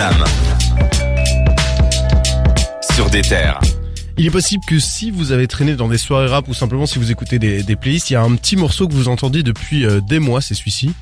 flamme. Sur des terres. Il est possible que si vous avez traîné dans des soirées rap ou simplement si vous écoutez des, des playlists, il y a un petit morceau que vous entendez depuis euh, des mois, c'est celui-ci.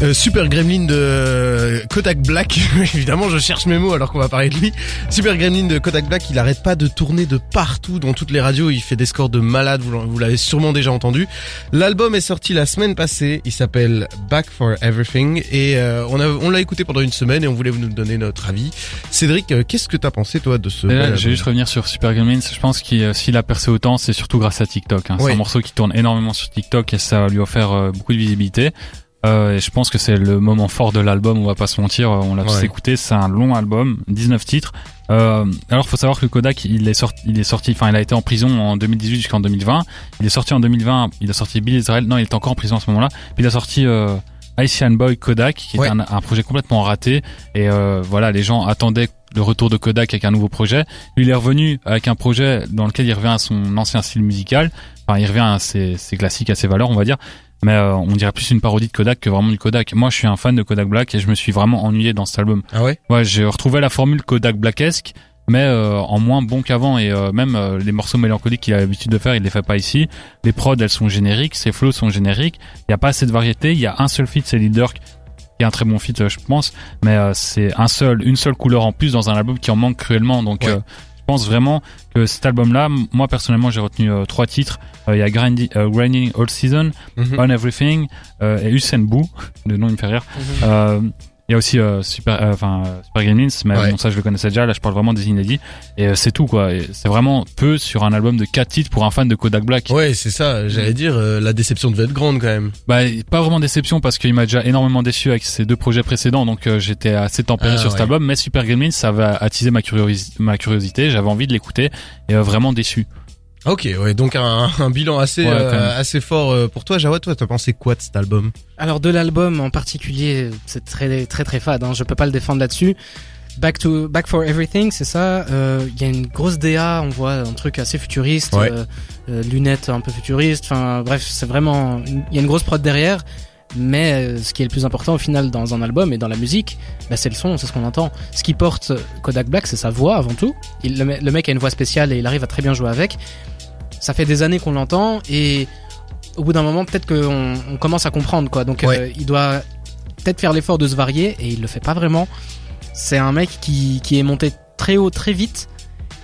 Euh, Super Gremlin de Kodak Black. Évidemment, je cherche mes mots alors qu'on va parler de lui. Super Gremlin de Kodak Black, il arrête pas de tourner de partout dans toutes les radios. Il fait des scores de malade. Vous, l'avez sûrement déjà entendu. L'album est sorti la semaine passée. Il s'appelle Back for Everything et euh, on l'a écouté pendant une semaine et on voulait vous nous donner notre avis. Cédric, euh, qu'est-ce que t'as pensé toi de ce je vais juste revenir sur Super Gremlins. Je pense qu'il euh, s'il a percé autant, c'est surtout grâce à TikTok. Hein. Oui. C'est un morceau qui tourne énormément sur TikTok et ça lui a offert beaucoup de visibilité. Euh, et je pense que c'est le moment fort de l'album. On va pas se mentir, on l'a tous Ouais. écouté. C'est un long album, 19 titres. Euh, alors, faut savoir que Kodak, il est sorti, il est sorti, enfin, il a été en prison en 2018 jusqu'en 2020. Il est sorti en 2020. Il a sorti Bill Israel. Non, il est encore en prison à ce moment-là. Puis il a sorti euh, Haitian Boy Kodak, qui Ouais. est un, un projet complètement raté. Et euh, voilà, les gens attendaient le retour de Kodak avec un nouveau projet. Lui, il est revenu avec un projet dans lequel il revient à son ancien style musical. Enfin, il revient à ses, ses classiques, à ses valeurs, on va dire. Mais euh, on dirait plus une parodie de Kodak que vraiment du Kodak. Moi, je suis un fan de Kodak Black et je me suis vraiment ennuyé dans cet album. Ah ouais? Ouais, j'ai retrouvé la formule Kodak Blackesque, mais euh, en moins bon qu'avant. Et euh, même euh, les morceaux mélancoliques qu'il a l'habitude de faire, il les fait pas ici. Les prods, elles sont génériques, ses flows sont génériques. Il y a pas assez de variété. Il y a un seul feat, c'est Leader qui est un très bon feat, euh, je pense. Mais euh, c'est un seul, une seule couleur en plus dans un album qui en manque cruellement. Donc Ouais. Euh, je pense vraiment que cet album-là, moi personnellement, j'ai retenu euh, trois titres. Euh, Il y a Grinding, euh, Grinding All Season, Mhm. On Everything euh, et Usain Boo. Le nom il me fait rire. Euh, il y a aussi euh, Super, euh, enfin euh, Super Gremlins, mais Ouais. bon ça je le connaissais déjà. Là je parle vraiment des inédits et euh, c'est tout quoi. C'est vraiment peu sur un album de quatre titres pour un fan de Kodak Black. Ouais, c'est ça. J'allais dire euh, la déception devait être grande quand même. Bah pas vraiment déception parce qu'il m'a déjà énormément déçu avec ses deux projets précédents, donc euh, j'étais assez tempéré Ah, sur cet album. Mais Super Gremlins ça va attiser ma, curiosi- ma curiosité. J'avais envie de l'écouter et euh, vraiment déçu. Ok, ouais, donc un, un bilan assez Ouais, euh, assez fort euh, pour toi, Jawad. Toi, t'as pensé quoi de cet album? Alors de l'album en particulier, c'est très très très fade. Hein, je peux pas le défendre là-dessus. Back to Back for Everything, c'est ça. Euh, Il y a une grosse DA, on voit un truc assez futuriste, Ouais. euh, lunettes un peu futuristes. Enfin bref, c'est vraiment. Il y a une grosse prod derrière. Mais euh, ce qui est le plus important au final dans un album et dans la musique, bah, c'est le son, c'est ce qu'on entend. Ce qui porte Kodak Black, c'est sa voix avant tout. Il, le, me- le mec a une voix spéciale et il arrive à très bien jouer avec. Ça fait des années qu'on l'entend et au bout d'un moment, peut-être qu'on on commence à comprendre quoi. Donc Ouais. euh, il doit peut-être faire l'effort de se varier et il le fait pas vraiment. C'est un mec qui, qui est monté très haut très vite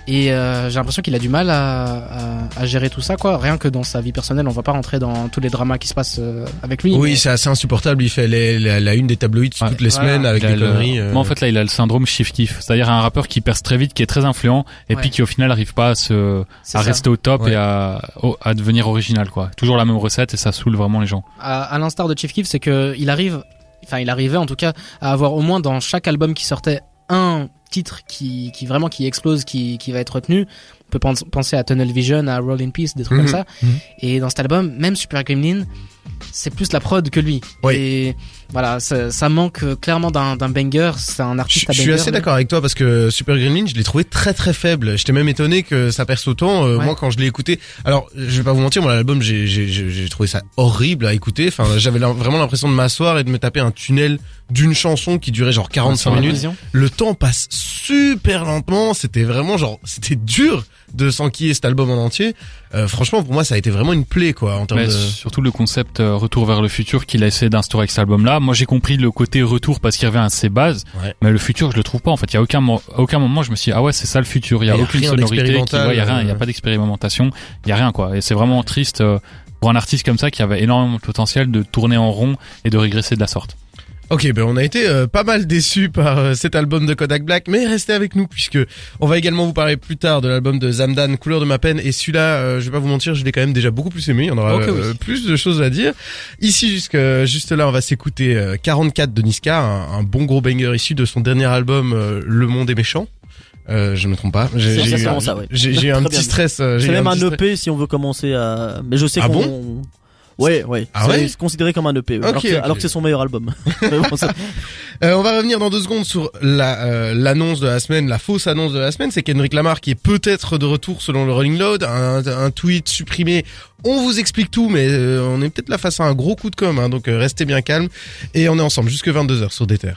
et euh, j'ai l'impression qu'il a du mal à, à, à gérer tout ça quoi. Rien que dans sa vie personnelle, on va pas rentrer dans tous les dramas qui se passent euh, avec lui. Oui, mais- c'est assez insupportable. Il fait les- la, la une des tabloïds Ouais. toutes les Voilà. semaines avec des le- conneries. euh. Moi en fait là il a le syndrome shift kiff, c'est-à-dire un rappeur qui perce très vite, qui est très influent et Ouais. puis qui au final arrive pas à se à rester au top Ouais. et à, au- à devenir original quoi. Toujours la même recette et ça saoule vraiment les gens. à, à l'instar de Chief Keef, c'est que il arrive, enfin il arrivait en tout cas à avoir au moins dans chaque album qui sortait un titre qui, qui vraiment qui explose, qui, qui va être retenu. On peut pens- penser à Tunnel Vision, à Roll in Peace, des trucs Mhm. comme ça. Mhm. Et dans cet album, même Super Gremlin, c'est plus la prod que lui. Oui. Et voilà, ça, ça manque euh, clairement d'un d'un banger. C'est un artiste je à suis assez mais- d'accord avec toi parce que Super Gremlin, je l'ai trouvé très très faible. J'étais même étonné que ça perce autant. Euh, Ouais. Moi, quand je l'ai écouté, alors je vais pas vous mentir, moi l'album, j'ai j'ai j'ai j'ai trouvé ça horrible à écouter. Enfin, j'avais vraiment l'impression de m'asseoir et de me taper un tunnel d'une chanson qui durait genre 45 Sur la minutes. Le temps passe super lentement. C'était vraiment genre, c'était dur de s'enquiller cet album en entier. Euh, franchement, pour moi, ça a été vraiment une plaie quoi en termes de. surtout le concept euh, retour vers le futur qu'il a essayé d'instaurer avec cet album-là. Moi, j'ai compris le côté retour parce qu'il revient à ses bases, Ouais. mais le futur, je le trouve pas. En fait, il y a aucun à aucun moment je me suis dit ah ouais c'est ça le futur. Il y a Il y a aucune sonorité, ouais, il y a rien, il y a euh. pas d'expérimentation, il y a rien quoi. Et c'est vraiment triste euh, pour un artiste comme ça qui avait énormément de potentiel de tourner en rond et de régresser de la sorte. Ok, ben on a été euh, pas mal déçus par euh, cet album de Kodak Black, mais restez avec nous puisque on va également vous parler plus tard de l'album de Zamdan, Couleur de ma peine. Et celui-là, euh, je vais pas vous mentir, je l'ai quand même déjà beaucoup plus aimé. Il y en aura oui. euh, plus de choses à dire. Ici, jusque juste là, on va s'écouter euh, 44 de Niska, un, un bon gros banger issu de son dernier album euh, Le Monde est méchant. Euh, je me trompe pas. J'ai eu, ça, ouais. j'ai- j'ai eu un petit stress. euh, j'ai C'est même un. EP si on veut commencer à. Mais je sais Ah qu'on. Ouais, ouais. Ah c'est ouais c'est considéré comme un EP. ouais. alors, Ok, que, ok. alors que c'est son meilleur album. Mais bon, ça- Euh, on va revenir dans deux secondes sur la euh, l'annonce de la semaine, la fausse annonce de la semaine, c'est Kendrick Lamar qui est peut-être de retour selon le Rolling Loud, un, un tweet supprimé. On vous explique tout, mais euh, on est peut-être là face à un gros coup de com', hein, donc euh, restez bien calme et on est ensemble jusque 22h sur Déter.